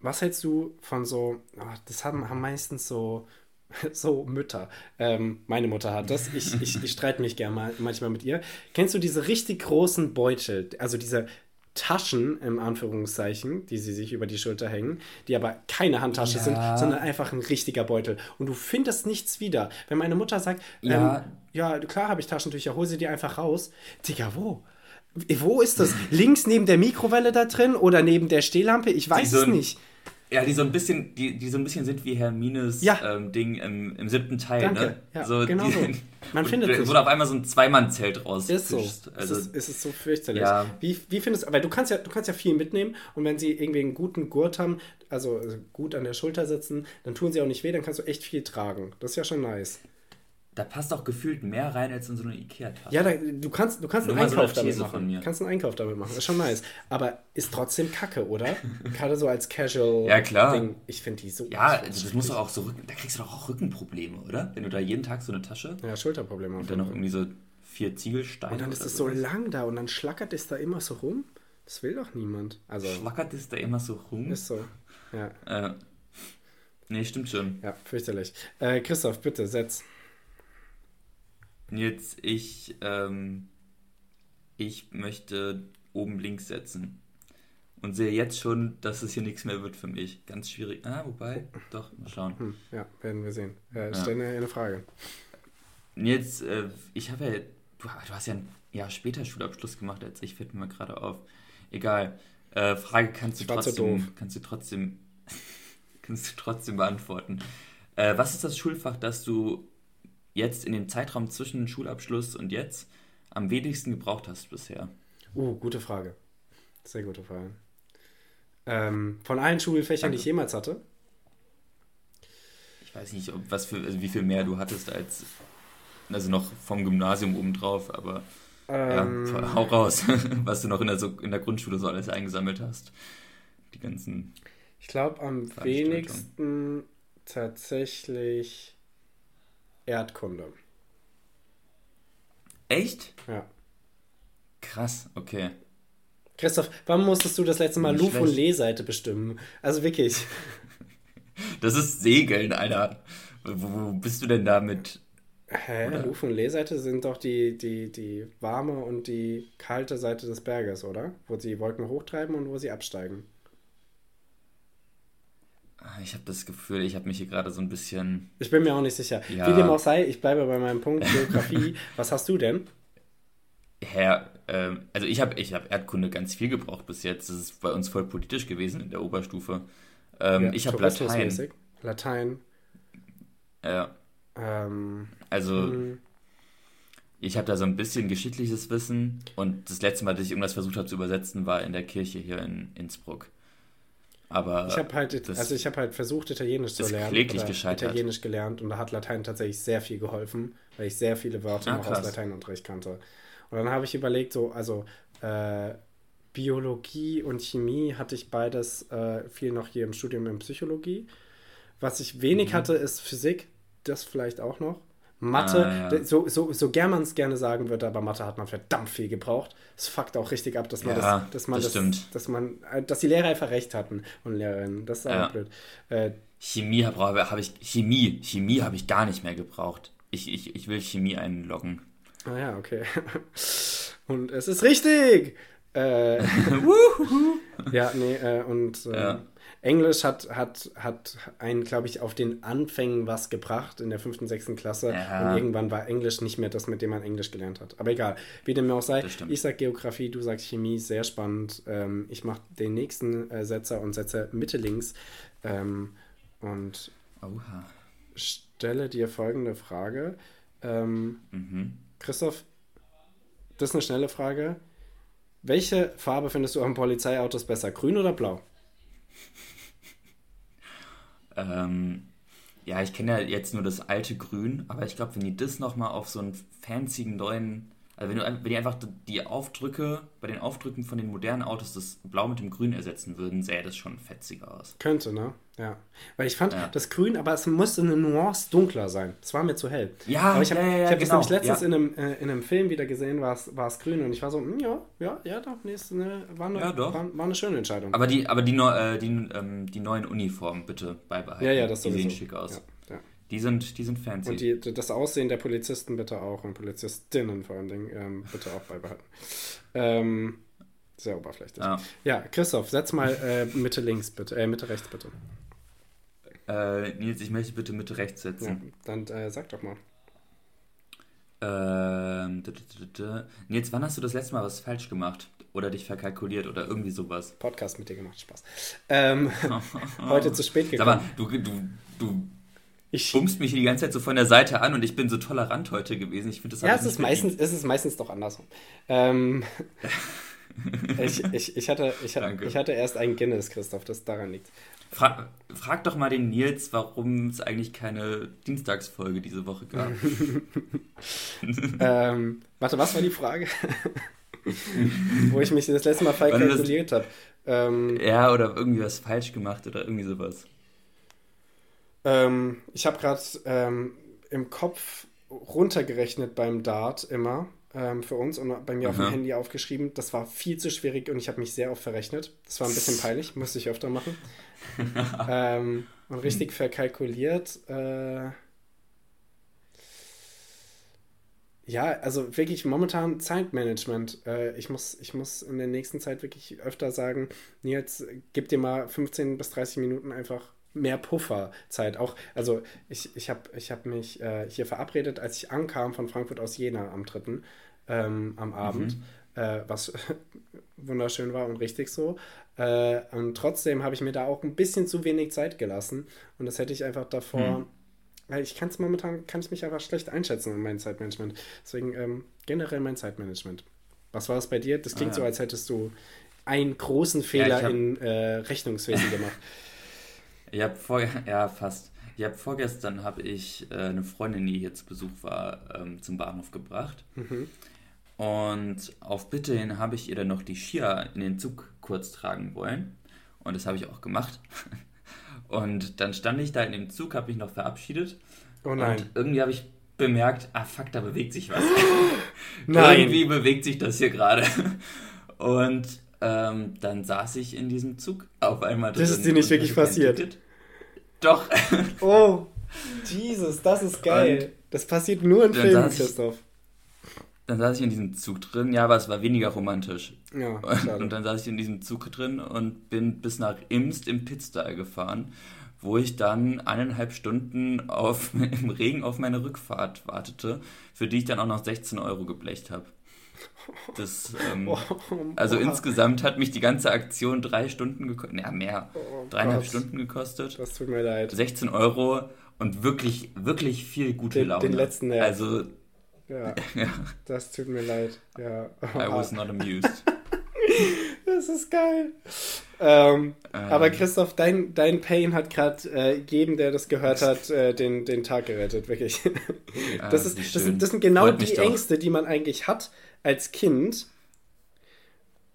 was hältst du von so, oh, das haben, haben meistens so, so Mütter. Ähm, meine Mutter hat das. Ich, ich, ich streite mich gerne mal, manchmal mit ihr. Kennst du diese richtig großen Beutel, also diese Taschen im Anführungszeichen, die sie sich über die Schulter hängen, die aber keine Handtasche ja. sind, sondern einfach ein richtiger Beutel. Und du findest nichts wieder. Wenn meine Mutter sagt, ja, ähm, ja klar habe ich Taschentücher, hol sie die einfach raus. Digga, wo? Wo ist das? Links neben der Mikrowelle da drin oder neben der Stehlampe? Ich weiß so es nicht. Ja, die so ein bisschen, die, die so ein bisschen sind wie Hermines ja. ähm, Ding im, im siebten Teil, Danke. ne? Ja, so, genau die, so. Man findet es. Wurde auf einmal so ein Zweimann-Zelt raus. Ist so. Also, ist, es, ist es so fürchterlich. Ja. Wie, wie findest du, weil du kannst ja, du kannst ja viel mitnehmen und wenn sie irgendwie einen guten Gurt haben, also, also gut an der Schulter sitzen, dann tun sie auch nicht weh, dann kannst du echt viel tragen. Das ist ja schon nice da passt auch gefühlt mehr rein als in so eine Ikea-Tasche. Ja, da, du kannst, du kannst einen Einkauf so damit machen. Kannst einen Einkauf damit machen. Das ist schon nice. Aber ist trotzdem kacke, oder? Gerade so als Casual ja, klar. Ding. Ich finde die so. Ja, also das muss doch auch so Rücken, da kriegst du doch auch Rückenprobleme, oder? Wenn du da jeden Tag so eine Tasche. Ja, Schulterprobleme. Und dann noch irgendwie so vier Ziegelsteine. Und dann ist es so lang da und dann schlackert es da immer so rum. Das will doch niemand. Also, schlackert es da immer so rum? Ist so. Ja. Äh, Nee, stimmt schon. Ja, fürchterlich. Äh, Christoph, bitte, setz. Jetzt, ich, ähm, ich möchte oben links setzen. Und sehe jetzt schon, dass es hier nichts mehr wird für mich. Ganz schwierig. Ah, wobei, doch, mal schauen. Hm, ja, werden wir sehen. Äh, ja. Stell eine, Frage. Jetzt, äh, ich habe ja, du, du, hast ja ein Jahr später Schulabschluss gemacht als ich, fällt mir gerade auf. Egal. Äh, Frage kannst du trotzdem, kannst du trotzdem, kannst du trotzdem beantworten. Äh, was ist das Schulfach, das du jetzt in dem Zeitraum zwischen Schulabschluss und jetzt am wenigsten gebraucht hast bisher? Uh, gute Frage. Sehr gute Frage. Ähm, von allen Schulfächern, Danke. die ich jemals hatte? Ich weiß nicht, ob, was für, also wie viel mehr du hattest als, also noch vom Gymnasium obendrauf, aber ähm, ja, hau raus, was du noch in der, so, in der Grundschule so alles eingesammelt hast. Die ganzen. Ich glaube am wenigsten tatsächlich Erdkunde. Echt? Ja. Krass, okay. Christoph, wann musstest du das letzte Mal Luf- und Lehseite bestimmen? Also wirklich. Das ist Segeln, Alter. Wo, wo bist du denn da mit? Hä? Oder? Luf- und Lehseite sind doch die, die, die warme und die kalte Seite des Berges, oder? Wo sie Wolken hochtreiben und wo sie absteigen. Ah, ich habe das Gefühl, ich habe mich hier gerade so ein bisschen. Ich bin mir auch nicht sicher. Ja. Wie dem auch sei, ich bleibe bei meinem Punkt Geografie. Was hast du denn? Herr, äh, also ich habe ich hab Erdkunde ganz viel gebraucht bis jetzt. Das ist bei uns voll politisch gewesen in der Oberstufe. Ähm, ja, ich habe Latein. Latein. Ja. Ähm, also, hm. ich habe da so ein bisschen geschichtliches Wissen und das letzte Mal, dass ich irgendwas versucht habe zu übersetzen, war in der Kirche hier in Innsbruck. Aber ich habe halt, also ich habe halt versucht, Italienisch zu lernen. Kläglich gescheitert. Italienisch gelernt und da hat Latein tatsächlich sehr viel geholfen, weil ich sehr viele Wörter ah, noch aus Lateinunterricht kannte. Und dann habe ich überlegt, so, also äh, Biologie und Chemie hatte ich beides äh, viel noch hier im Studium in Psychologie. Was ich wenig mhm. hatte, ist Physik, das vielleicht auch noch. Mathe, ah, ja. so, so, so gern man es gerne sagen würde, aber Mathe hat man verdammt viel gebraucht. Es fuckt auch richtig ab, dass man ja, das, dass man das, das dass man, äh, dass die Lehrer einfach recht hatten und Lehrerinnen. Das ist ja. blöd. Äh, Chemie habe hab ich, Chemie, Chemie habe ich gar nicht mehr gebraucht. Ich, ich, ich will Chemie einloggen. Ah ja, okay. Und es ist richtig! Äh, ja, nee, äh, und äh, ja. Englisch hat, hat, hat einen, glaube ich, auf den Anfängen was gebracht in der fünften, sechsten Klasse. Ja. Und irgendwann war Englisch nicht mehr das, mit dem man Englisch gelernt hat. Aber egal, wie dem auch sei. Ich sage Geografie, du sagst Chemie, sehr spannend. Ähm, ich mache den nächsten äh, Setzer und setze Mitte links. Ähm, und Oha. stelle dir folgende Frage. Ähm, mhm. Christoph, das ist eine schnelle Frage. Welche Farbe findest du an Polizeiautos besser, grün oder blau? Ähm, ja, ich kenne ja jetzt nur das alte Grün, aber ich glaube, wenn die das nochmal auf so einen fancyen neuen also wenn, du, wenn die einfach die Aufdrücke, bei den Aufdrücken von den modernen Autos das Blau mit dem Grün ersetzen würden, sähe das schon fetziger aus. Könnte, ne? Ja. Weil ich fand ja. das Grün, aber es musste eine Nuance dunkler sein. Es war mir zu hell. Ja, aber ich habe ja, ja, ja, hab genau. das nämlich letztens in, einem, äh, in einem Film wieder gesehen, war es grün und ich war so, hm, ja, ja, ja, doch, nee, ist eine, war, eine, ja, war, war, eine schöne Entscheidung. Aber die, aber die, äh, die, ähm, die neuen Uniformen bitte beibehalten. Ja, ja, das Die sehen schick aus. Die sind, die sind fancy. Und die, das Aussehen der Polizisten bitte auch und Polizistinnen vor allen Dingen ähm, bitte auch beibehalten. Ähm, sehr oberflächlich. Ja. ja, Christoph, setz mal äh, Mitte links bitte, äh, Mitte rechts bitte. Äh, Nils, ich möchte bitte Mitte rechts setzen. Ja, dann äh, sag doch mal. Ähm, Nils, wann hast du das letzte Mal was falsch gemacht? Oder dich verkalkuliert oder irgendwie sowas? Podcast mit dir gemacht, Spaß. Ähm, heute zu spät gekommen. Sag mal, du, du, du ich bummst mich die ganze Zeit so von der Seite an und ich bin so tolerant heute gewesen. Ich finde das Ja, es ist, meistens, es ist meistens doch andersrum. Ähm, ich, ich, ich, hatte, ich, ich hatte erst ein Guinness, Christoph, das daran liegt. Fra frag doch mal den Nils, warum es eigentlich keine Dienstagsfolge diese Woche gab. ähm, warte, was war die Frage? Wo ich mich das letzte Mal falsch kalkuliert habe. Ähm, ja, oder irgendwie was falsch gemacht oder irgendwie sowas. Ähm, ich habe gerade ähm, im Kopf runtergerechnet beim Dart immer ähm, für uns und bei mir Aha. auf dem Handy aufgeschrieben. Das war viel zu schwierig und ich habe mich sehr oft verrechnet. Das war ein bisschen peinlich, musste ich öfter machen. ähm, und richtig verkalkuliert. Äh, ja, also wirklich momentan Zeitmanagement. Äh, ich, muss, ich muss in der nächsten Zeit wirklich öfter sagen, Nils, gib dir mal 15 bis 30 Minuten einfach mehr Pufferzeit. Auch, also ich, ich habe ich hab mich äh, hier verabredet, als ich ankam von Frankfurt aus Jena am 3. Ähm, am Abend, mhm. äh, was wunderschön war und richtig so. Äh, und trotzdem habe ich mir da auch ein bisschen zu wenig Zeit gelassen. Und das hätte ich einfach davor. Mhm. Weil ich kann es momentan, kann ich mich einfach schlecht einschätzen in meinem Zeitmanagement. Deswegen ähm, generell mein Zeitmanagement. Was war es bei dir? Das klingt ah, ja. so, als hättest du einen großen Fehler ja, hab... in äh, Rechnungswesen gemacht. Ich habe vor, ja fast. Ich habe vorgestern habe ich äh, eine Freundin, die hier zu Besuch war, ähm, zum Bahnhof gebracht. Mhm. Und auf Bitte hin habe ich ihr dann noch die Skier in den Zug kurz tragen wollen. Und das habe ich auch gemacht. Und dann stand ich da in dem Zug, habe mich noch verabschiedet. Oh nein. Und irgendwie habe ich bemerkt, ah fuck, da bewegt sich was. nein. Irgendwie bewegt sich das hier gerade. Und ähm, dann saß ich in diesem Zug auf einmal drin. Das ist dir nicht wirklich passiert. Ticket. Doch. oh, Jesus, das ist geil. Und das passiert nur in Filmen, Christoph. Dann saß ich in diesem Zug drin, ja, aber es war weniger romantisch. Ja, schade. Und dann saß ich in diesem Zug drin und bin bis nach Imst im Pitstyle gefahren, wo ich dann eineinhalb Stunden auf, im Regen auf meine Rückfahrt wartete, für die ich dann auch noch 16 Euro geblecht habe. Das, ähm, oh, also insgesamt hat mich die ganze Aktion drei Stunden gekostet, ja mehr, oh, dreieinhalb Gott. Stunden gekostet. Das tut mir leid. 16 Euro und wirklich, wirklich viel gute den, Laune. Den letzten, ja. Also, ja, ja, das tut mir leid. Ja. I was not amused. das ist geil. Ähm, ähm, aber Christoph, dein, dein Pain hat gerade äh, jedem, der das gehört hat, äh, den, den Tag gerettet, wirklich. das, ist, das, sind, das sind genau die Ängste, die man eigentlich hat, als Kind.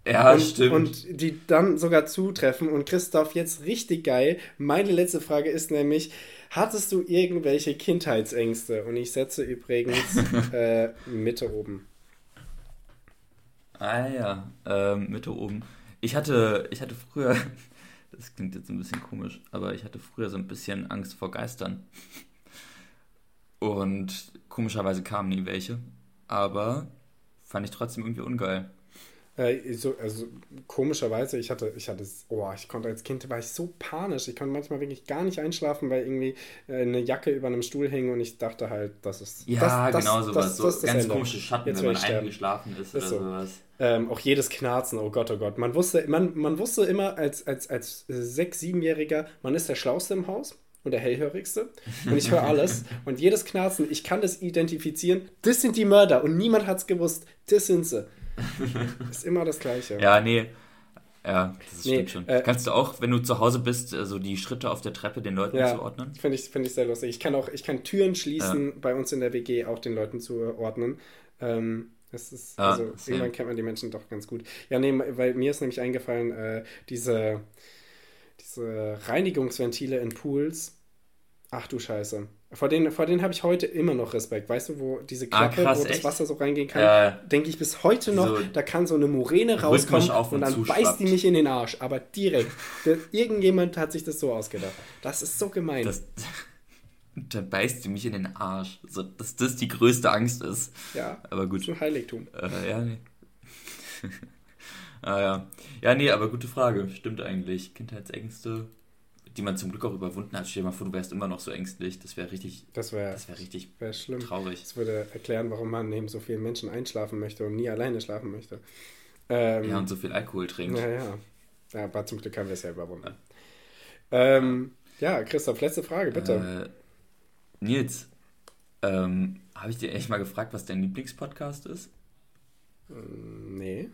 Ja, und, stimmt. Und die dann sogar zutreffen. Und Christoph, jetzt richtig geil. Meine letzte Frage ist nämlich: Hattest du irgendwelche Kindheitsängste? Und ich setze übrigens äh, Mitte oben. Ah ja, ähm, Mitte oben. Ich hatte, ich hatte früher, das klingt jetzt ein bisschen komisch, aber ich hatte früher so ein bisschen Angst vor Geistern. Und komischerweise kamen nie welche. Aber fand ich trotzdem irgendwie ungeil. Äh, so, also komischerweise, ich hatte, ich hatte, oh, ich konnte als Kind, war ich so panisch. Ich konnte manchmal wirklich gar nicht einschlafen, weil irgendwie äh, eine Jacke über einem Stuhl hing und ich dachte halt, das ist. Ja, das, genau sowas. so das, ganz komische Schatten, Jetzt wenn man eingeschlafen ist, ist oder so. sowas. Ähm, auch jedes Knarzen, oh Gott, oh Gott. Man wusste, man, man wusste immer als, als, als sechs-, siebenjähriger, man ist der Schlauste im Haus und der hellhörigste und ich höre alles und jedes Knarzen, ich kann das identifizieren, das sind die Mörder und niemand hat es gewusst, das sind sie. ist immer das Gleiche. Ja, nee. Ja, das nee, stimmt schon. Äh, Kannst du auch, wenn du zu Hause bist, also die Schritte auf der Treppe den Leuten ja, zuordnen? Finde ich, find ich sehr lustig. Ich kann auch, ich kann Türen schließen ja. bei uns in der WG auch den Leuten zuordnen. Ähm, das ist, ah, also same. irgendwann kennt man die Menschen doch ganz gut. Ja, nee, weil mir ist nämlich eingefallen, äh, diese, diese Reinigungsventile in Pools. Ach du Scheiße. Vor denen, vor denen habe ich heute immer noch Respekt. Weißt du, wo diese ah, Klappe, ah, krass, wo das Wasser so reingehen kann, ja. denke ich bis heute noch, so da kann so eine Moräne rauskommen und, und, dann zuschwappt. beißt die mich in den Arsch. Aber direkt. irgendjemand hat sich das so ausgedacht. Das ist so gemein. Das, dann beißt die mich in den Arsch. So, dass das die größte Angst ist. Ja. Aber gut. Ein Heiligtum. Äh, ja, nee. ah ja. Ja, nee, aber gute Frage. Stimmt eigentlich. Kindheitsängste die man zum Glück auch überwunden hat. Stell dir mal vor, du wärst immer noch so ängstlich. Das wäre richtig, das wäre das wär richtig wär schlimm. traurig. Das würde erklären, warum man neben so vielen Menschen einschlafen möchte und nie alleine schlafen möchte. Ähm, ja, und so viel Alkohol trinkt. Ja, ja. ja aber zum Glück haben wir es ja überwunden. Ja. Ähm, ja, Christoph, letzte Frage, bitte. Äh, Nils, ähm, habe ich dir echt mal gefragt, was dein Lieblingspodcast ist? Nee.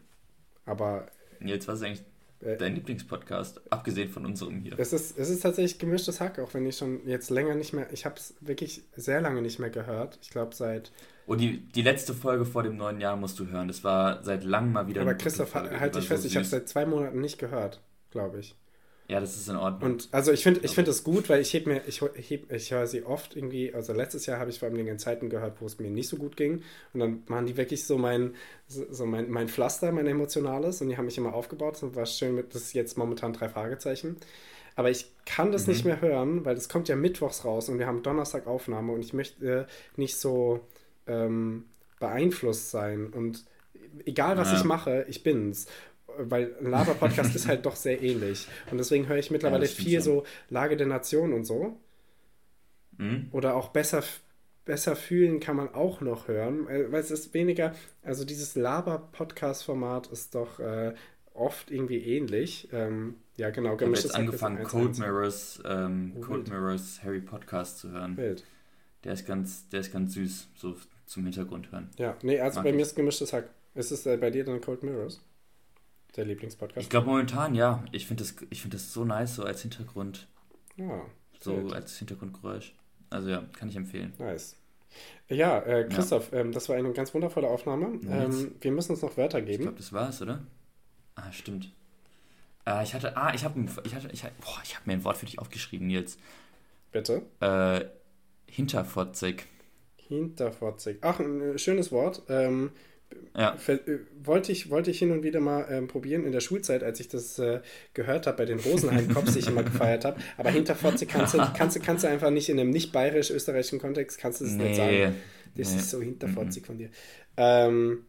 Aber. Nils, was ist eigentlich äh, Dein Lieblingspodcast, abgesehen von unserem hier. Es ist, es ist tatsächlich gemischtes Hack, auch wenn ich schon jetzt länger nicht mehr, ich habe es wirklich sehr lange nicht mehr gehört. Ich glaube seit... Und die, die letzte Folge vor dem neuen Jahr musst du hören. Das war seit langem mal wieder... Aber Christoph, halt dich fest, so ich habe es seit zwei Monaten nicht gehört, glaube ich. Ja, das ist in Ordnung. Und also ich finde ich find das gut, weil ich heb mir, ich, heb, ich höre sie oft irgendwie, also letztes Jahr habe ich vor allem in Zeiten gehört, wo es mir nicht so gut ging. Und dann machen die wirklich so mein, so mein, mein Pflaster, mein emotionales. Und die haben mich immer aufgebaut. Und war schön mit, das ist jetzt momentan drei Fragezeichen. aber ich kann das mhm. nicht mehr hören, weil das kommt ja mittwochs raus und wir haben Donnerstag Aufnahme und ich möchte äh, nicht so ähm, beeinflusst sein und egal was ja. ich mache, ich bin's. Weil ein Laber-Podcast ist halt doch sehr ähnlich. Und deswegen höre ich mittlerweile ja, viel so Lage der Nation und so. Mhm. Oder auch besser, besser fühlen kann man auch noch hören. Weil es ist weniger, also dieses Laber-Podcast-Format ist doch äh, oft irgendwie ähnlich. Ähm, ja, genau. Ich habe jetzt angefangen, Code Mirrors, ähm, oh, Mirrors Harry Podcast zu hören. Wild. Der ist ganz, der ist ganz süß, so zum Hintergrund hören. Ja, nee, also Mag bei ich. mir ist gemischtes Hack. Ist es äh, bei dir dann Cold Mirrors? Der Lieblingspodcast? Ich glaube momentan ja. Ich finde das, find das so nice, so als Hintergrund. Ja. So wild. als Hintergrundgeräusch. Also ja, kann ich empfehlen. Nice. Ja, äh, Christoph, ja. Ähm, das war eine ganz wundervolle Aufnahme. Ähm, wir müssen uns noch Wörter geben. Ich glaube, das war's, oder? Ah, stimmt. Äh, ich hatte, ah, ich habe ich hatte, ich, boah, ich habe mir ein Wort für dich aufgeschrieben, Nils. Bitte? Äh, hinterfotzig. Hinterfotzig. Ach, ein äh, schönes Wort. Ähm, ja. Äh, wollte, ich, wollte ich hin und wieder mal ähm, probieren in der Schulzeit, als ich das äh, gehört habe bei den Rosenheim-Cops, die ich immer gefeiert habe. Aber hinterfotzig kannst du, kannst, kannst du einfach nicht in einem nicht bayerisch-österreichischen Kontext, kannst du das nee. nicht sagen. Das nee. ist so hinterfotzig mhm. von dir. Ähm,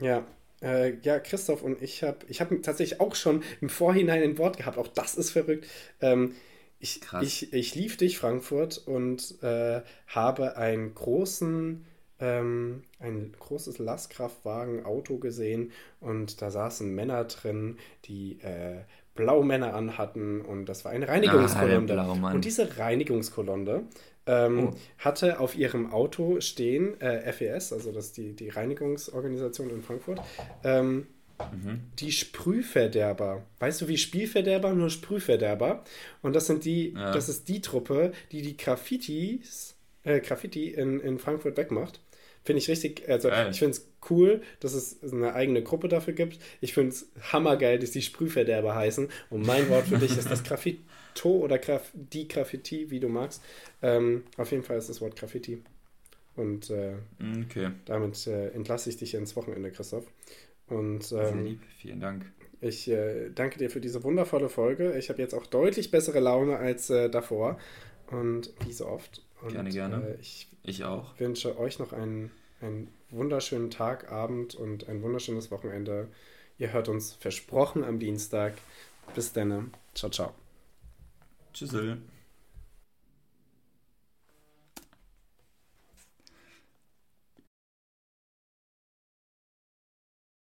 ja, äh, ja, Christoph und ich habe ich hab tatsächlich auch schon im Vorhinein ein Wort gehabt. Auch das ist verrückt. Ähm, ich, ich, ich lief dich, Frankfurt, und äh, habe einen großen, ähm, ein großes Lastkraftwagen-Auto gesehen und da saßen Männer drin, die äh, Blaumänner anhatten und das war eine Reinigungskolonne. Ah, und diese Reinigungskolonne ähm, oh. hatte auf ihrem Auto stehen, äh, FES, also das ist die, die Reinigungsorganisation in Frankfurt, ähm, mhm. die Sprühverderber. Weißt du, wie Spielverderber, nur Sprühverderber. Und das sind die, ja. das ist die Truppe, die die Graffitis, äh, Graffiti in, in Frankfurt wegmacht. Finde ich richtig, also geil. ich finde es cool, dass es eine eigene Gruppe dafür gibt. Ich finde es hammergeil, dass die Sprühverderber heißen. Und mein Wort für dich ist das Graffito oder Graf die Graffiti, wie du magst. Ähm, auf jeden Fall ist das Wort Graffiti. Und äh, okay. damit äh, entlasse ich dich ins Wochenende, Christoph. Und, ähm, lieb, vielen Dank. Ich äh, danke dir für diese wundervolle Folge. Ich habe jetzt auch deutlich bessere Laune als äh, davor. Und wie so oft. Und, gerne, gerne. Äh, ich, ich auch. wünsche euch noch einen, einen wunderschönen Tag, Abend und ein wunderschönes Wochenende. Ihr hört uns versprochen am Dienstag. Bis dann. Ciao, ciao. Tschüss.